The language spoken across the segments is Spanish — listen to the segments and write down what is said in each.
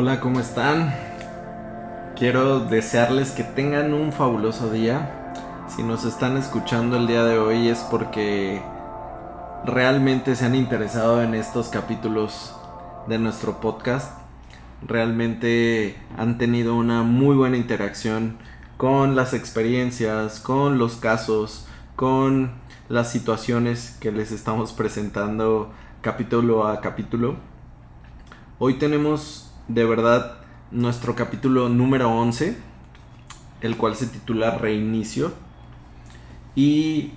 Hola, ¿cómo están? Quiero desearles que tengan un fabuloso día. Si nos están escuchando el día de hoy es porque realmente se han interesado en estos capítulos de nuestro podcast. Realmente han tenido una muy buena interacción con las experiencias, con los casos, con las situaciones que les estamos presentando capítulo a capítulo. Hoy tenemos de verdad nuestro capítulo número 11, el cual se titula Reinicio. Y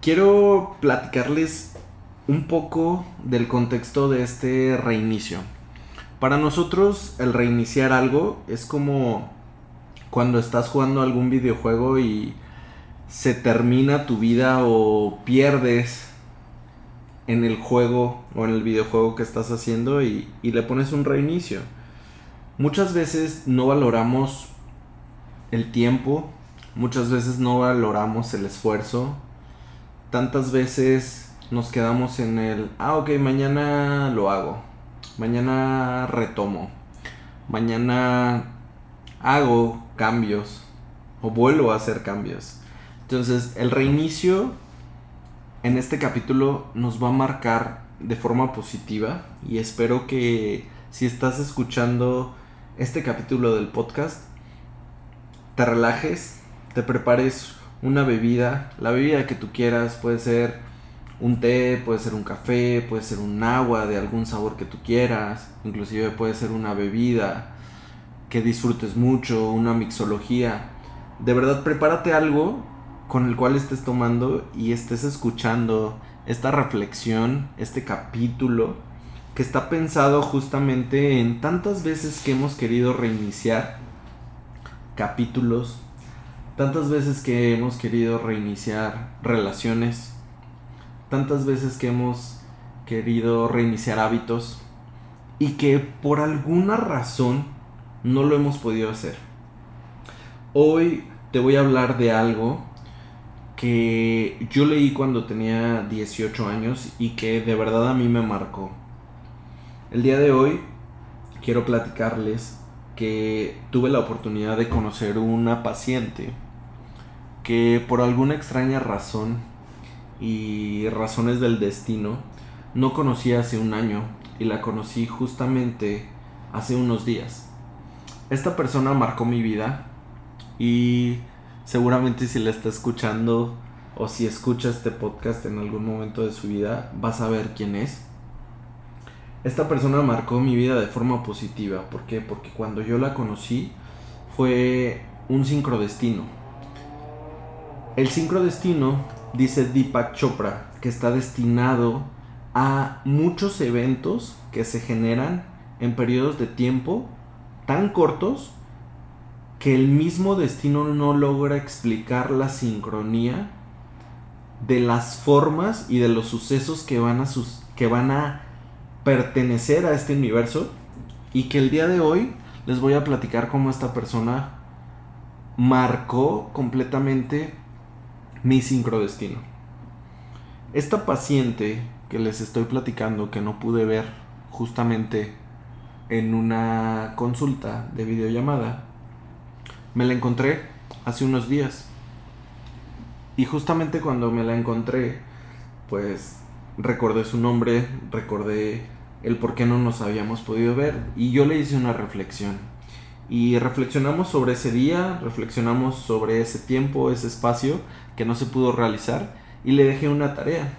quiero platicarles un poco del contexto de este reinicio. Para nosotros el reiniciar algo es como cuando estás jugando algún videojuego y se termina tu vida o pierdes en el juego o en el videojuego que estás haciendo y, le pones un reinicio. Muchas veces no valoramos el tiempo, muchas veces no valoramos el esfuerzo, tantas veces nos quedamos en el, ah, ok, mañana lo hago, mañana retomo, mañana hago cambios o vuelvo a hacer cambios. Entonces, el reinicio en este capítulo nos va a marcar de forma positiva y espero que si estás escuchando este capítulo del podcast, te relajes, te prepares una bebida, la bebida que tú quieras, puede ser un té, puede ser un café, puede ser un agua de algún sabor que tú quieras, inclusive puede ser una bebida que disfrutes mucho, una mixología. De verdad, prepárate algo con el cual estés tomando y estés escuchando esta reflexión, este capítulo, que está pensado justamente en tantas veces que hemos querido reiniciar capítulos, tantas veces que hemos querido reiniciar relaciones, tantas veces que hemos querido reiniciar hábitos y que por alguna razón no lo hemos podido hacer. Hoy te voy a hablar de algo que yo leí cuando tenía 18 años y que de verdad a mí me marcó. El día de hoy quiero platicarles que tuve la oportunidad de conocer una paciente que por alguna extraña razón y razones del destino no conocí hace un año y la conocí justamente hace unos días. Esta persona marcó mi vida y seguramente si la está escuchando o si escucha este podcast en algún momento de su vida, vas a ver quién es. Esta persona marcó mi vida de forma positiva. ¿Por qué? Porque cuando yo la conocí fue un sincrodestino. El sincrodestino, dice Deepak Chopra, que está destinado a muchos eventos que se generan en periodos de tiempo tan cortos que el mismo destino no logra explicar la sincronía de las formas y de los sucesos que van a, sus, que van a pertenecer a este universo y que el día de hoy les voy a platicar cómo esta persona marcó completamente mi sincrodestino. Esta paciente que les estoy platicando que no pude ver justamente en una consulta de videollamada me la encontré hace unos días. Y justamente cuando me la encontré, pues recordé su nombre, recordé el por qué no nos habíamos podido ver y yo le hice una reflexión. Y reflexionamos sobre ese día, reflexionamos sobre ese tiempo, ese espacio que no se pudo realizar y le dejé una tarea.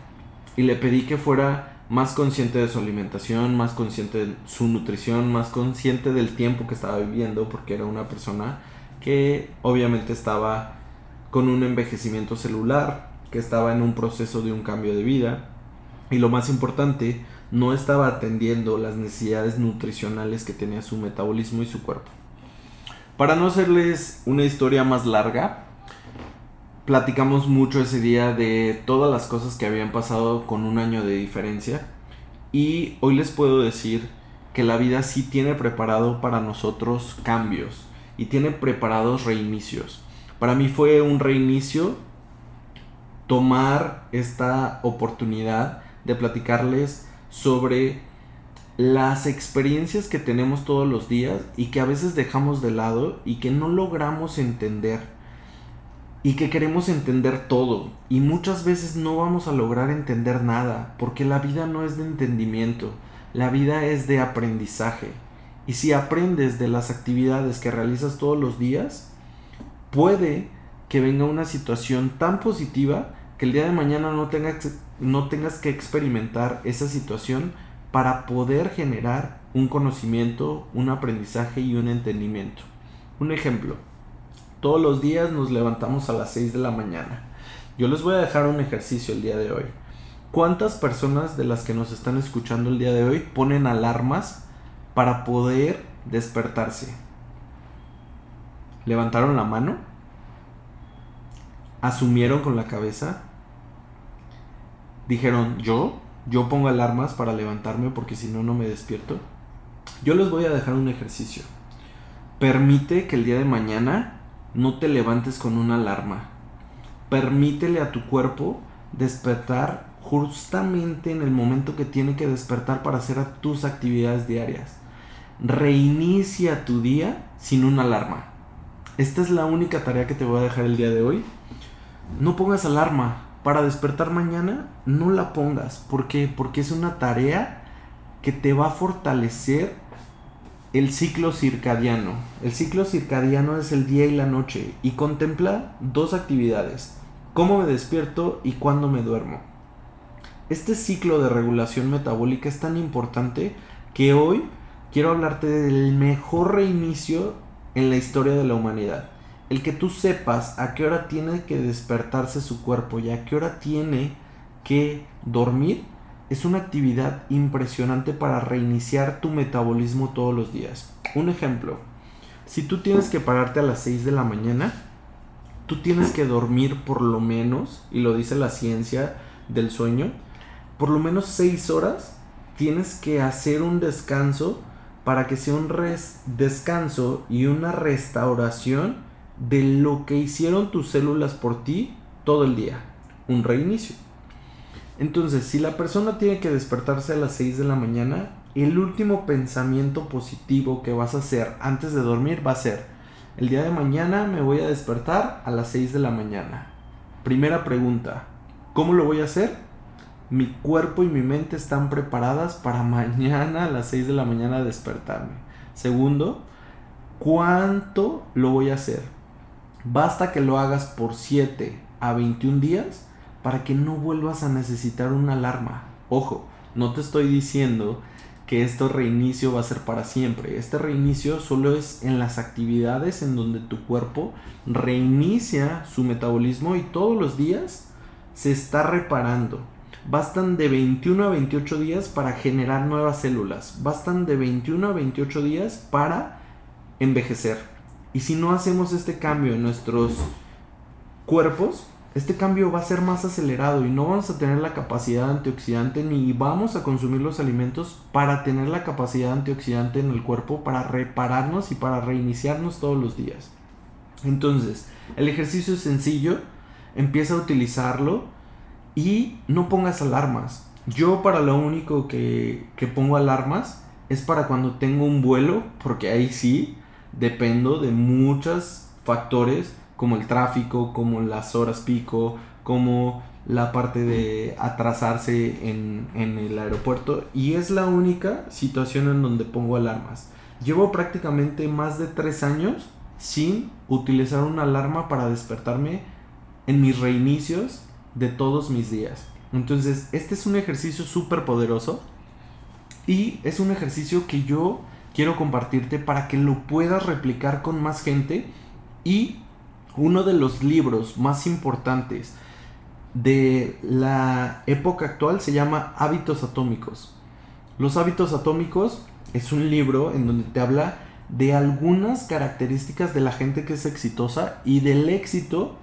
Y le pedí que fuera más consciente de su alimentación, más consciente de su nutrición, más consciente del tiempo que estaba viviendo porque era una persona que obviamente estaba con un envejecimiento celular, que estaba en un proceso de un cambio de vida y lo más importante, no estaba atendiendo las necesidades nutricionales que tenía su metabolismo y su cuerpo. Para no hacerles una historia más larga, platicamos mucho ese día de todas las cosas que habían pasado con un año de diferencia y hoy les puedo decir que la vida sí tiene preparado para nosotros cambios y tiene preparados reinicios. Para mí fue un reinicio tomar esta oportunidad de platicarles sobre las experiencias que tenemos todos los días y que a veces dejamos de lado y que no logramos entender y que queremos entender todo. Y muchas veces no vamos a lograr entender nada porque la vida no es de entendimiento, la vida es de aprendizaje. Y si aprendes de las actividades que realizas todos los días puede que venga una situación tan positiva que el día de mañana no tengas, no tengas que experimentar esa situación para poder generar un conocimiento, un aprendizaje y un entendimiento. Un ejemplo, todos los días nos levantamos a las 6 de la mañana. Yo les voy a dejar un ejercicio el día de hoy. ¿Cuántas personas de las que nos están escuchando el día de hoy ponen alarmas para poder despertarse? ¿Levantaron la mano? ¿Asumieron con la cabeza? ¿Dijeron yo? yo pongo alarmas para levantarme porque si no, no me despierto. Yo les voy a dejar un ejercicio. Permite que el día de mañana no te levantes con una alarma. Permítele a tu cuerpo despertar justamente en el momento que tiene que despertar para hacer tus actividades diarias. Reinicia tu día sin una alarma. Esta es la única tarea que te voy a dejar el día de hoy. No pongas alarma, para despertar mañana, no la pongas. ¿Por qué? Porque es una tarea que te va a fortalecer el ciclo circadiano. El ciclo circadiano es el día y la noche y contempla dos actividades. Cómo me despierto y cuándo me duermo. Este ciclo de regulación metabólica es tan importante que hoy quiero hablarte del mejor reinicio en la historia de la humanidad el que tú sepas a qué hora tiene que despertarse su cuerpo y a qué hora tiene que dormir es una actividad impresionante para reiniciar tu metabolismo todos los días. Un ejemplo, si tú tienes que pararte a las 6 de la mañana, tú tienes que dormir por lo menos, y lo dice la ciencia del sueño, por lo menos 6 horas tienes que hacer un descanso para que sea un descanso y una restauración de lo que hicieron tus células por ti todo el día. Un reinicio. Entonces, si la persona tiene que despertarse a las 6 de la mañana, el último pensamiento positivo que vas a hacer antes de dormir va a ser, el día de mañana me voy a despertar a las 6 de la mañana. Primera pregunta, ¿cómo lo voy a hacer? Mi cuerpo y mi mente están preparadas para mañana a las 6 de la mañana despertarme. Segundo, ¿cuánto lo voy a hacer? Basta que lo hagas por 7 a 21 días para que no vuelvas a necesitar una alarma. Ojo, no te estoy diciendo que este reinicio va a ser para siempre. Este reinicio solo es en las actividades en donde tu cuerpo reinicia su metabolismo y todos los días se está reparando. Bastan de 21 a 28 días para generar nuevas células. Bastan de 21 a 28 días para envejecer. Y si no hacemos este cambio en nuestros cuerpos, este cambio va a ser más acelerado y no vamos a tener la capacidad antioxidante ni vamos a consumir los alimentos para tener la capacidad antioxidante en el cuerpo para repararnos y para reiniciarnos todos los días. Entonces, el ejercicio es sencillo, empieza a utilizarlo y no pongas alarmas. Yo para lo único que, que pongo alarmas es para cuando tengo un vuelo, porque ahí sí, dependo de muchos factores como el tráfico, como las horas pico, como la parte de atrasarse en, el aeropuerto y es la única situación en donde pongo alarmas. Llevo prácticamente más de tres años sin utilizar una alarma para despertarme en mis reinicios de todos mis días. Entonces, este es un ejercicio súper poderoso y es un ejercicio que yo quiero compartirte para que lo puedas replicar con más gente y uno de los libros más importantes de la época actual se llama Hábitos Atómicos. Los hábitos atómicos es un libro en donde te habla de algunas características de la gente que es exitosa y del éxito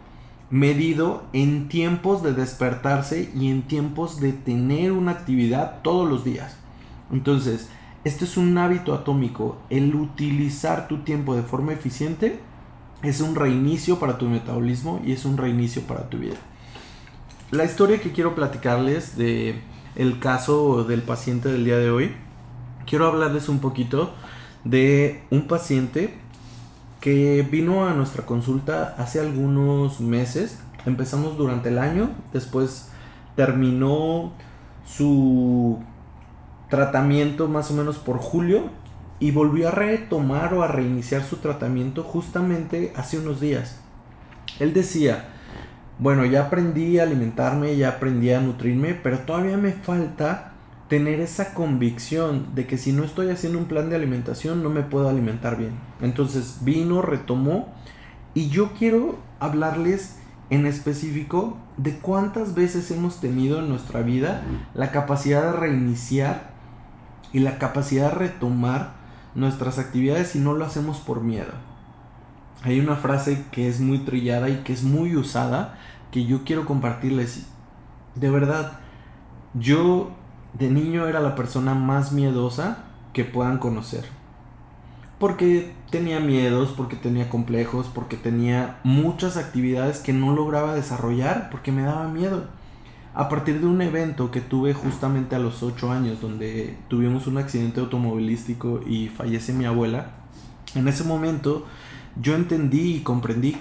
medido en tiempos de despertarse y en tiempos de tener una actividad todos los días. Entonces, esto es un hábito atómico. El utilizar tu tiempo de forma eficiente es un reinicio para tu metabolismo y es un reinicio para tu vida. La historia que quiero platicarles de el caso del paciente del día de hoy quiero hablarles un poquito de un paciente que vino a nuestra consulta hace algunos meses. Empezamos durante el año, después terminó su tratamiento más o menos por julio y volvió a retomar o a reiniciar su tratamiento justamente hace unos días. Él decía, bueno, ya aprendí a alimentarme, ya aprendí a nutrirme, pero todavía me falta tener esa convicción de que si no estoy haciendo un plan de alimentación no me puedo alimentar bien. Entonces vino, retomó y yo quiero hablarles en específico de cuántas veces hemos tenido en nuestra vida la capacidad de reiniciar y la capacidad de retomar nuestras actividades y no lo hacemos por miedo. Hay una frase que es muy trillada y que es muy usada que yo quiero compartirles. De verdad, yo de niño era la persona más miedosa que puedan conocer. Porque tenía miedos, porque tenía complejos, porque tenía muchas actividades que no lograba desarrollar porque me daba miedo. A partir de un evento que tuve justamente a los 8 años, donde tuvimos un accidente automovilístico y fallece mi abuela, en ese momento yo entendí y comprendí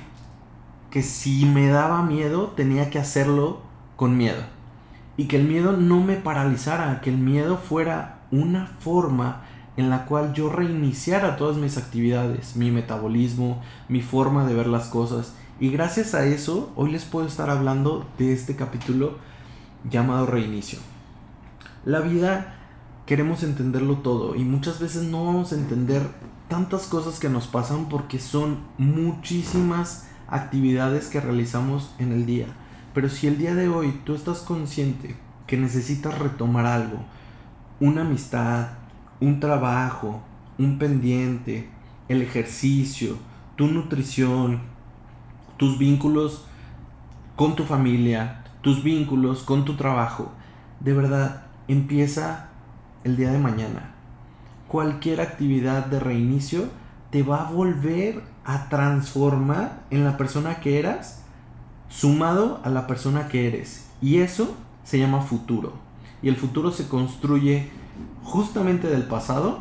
que si me daba miedo tenía que hacerlo con miedo y que el miedo no me paralizara, que el miedo fuera una forma en la cual yo reiniciara todas mis actividades, mi metabolismo, mi forma de ver las cosas. Y gracias a eso, hoy les puedo estar hablando de este capítulo llamado reinicio. La vida queremos entenderlo todo y muchas veces no vamos a entender tantas cosas que nos pasan porque son muchísimas actividades que realizamos en el día. Pero si el día de hoy tú estás consciente que necesitas retomar algo, una amistad, un trabajo, un pendiente, el ejercicio, tu nutrición, tus vínculos con tu familia, tus vínculos con tu trabajo, de verdad, empieza el día de mañana. Cualquier actividad de reinicio te va a volver a transformar en la persona que eras sumado a la persona que eres. Y eso se llama futuro. Y el futuro se construye justamente del pasado,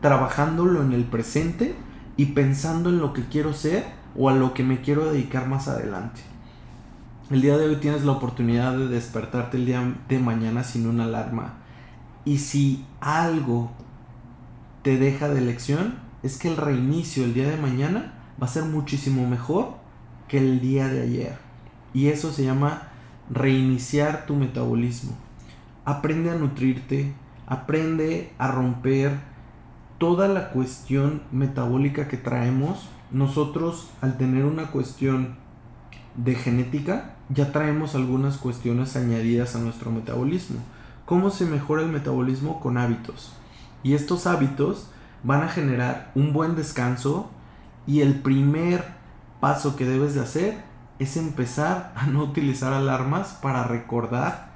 trabajándolo en el presente y pensando en lo que quiero ser o a lo que me quiero dedicar más adelante. El día de hoy tienes la oportunidad de despertarte el día de mañana sin una alarma. Y si algo te deja de lección, es que el reinicio el día de mañana va a ser muchísimo mejor que el día de ayer. Y eso se llama reiniciar tu metabolismo. Aprende a nutrirte, aprende a romper toda la cuestión metabólica que traemos. Nosotros al tener una cuestión de genética, ya traemos algunas cuestiones añadidas a nuestro metabolismo. ¿Cómo se mejora el metabolismo? Con hábitos. Y estos hábitos van a generar un buen descanso y el primer paso que debes de hacer es empezar a no utilizar alarmas para recordar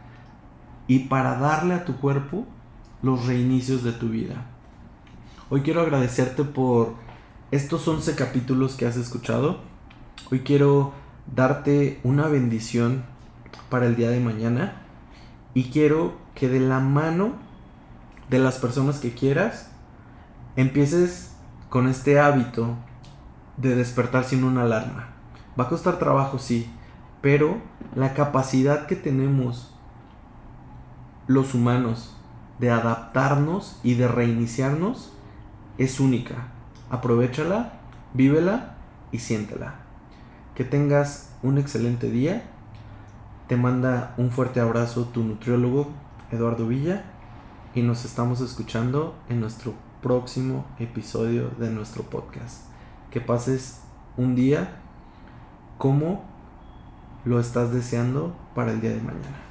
y para darle a tu cuerpo los reinicios de tu vida. Hoy quiero agradecerte por estos 11 capítulos que has escuchado. Hoy quiero darte una bendición para el día de mañana y quiero que de la mano de las personas que quieras empieces con este hábito de despertar sin una alarma. Va a costar trabajo, sí, pero la capacidad que tenemos los humanos de adaptarnos y de reiniciarnos es única. Aprovechala, vívela y siéntela. Que tengas un excelente día. Te manda un fuerte abrazo tu nutriólogo Eduardo Villa y nos estamos escuchando en nuestro próximo episodio de nuestro podcast. Que pases un día ¿Cómo lo estás deseando para el día de mañana?